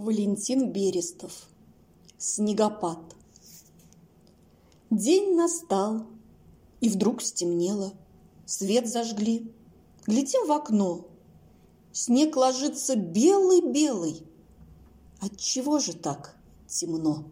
Валентин Берестов. Снегопад. День настал, и вдруг стемнело. Свет зажгли. Глядим в окно. Снег ложится белый-белый. Отчего же так темно?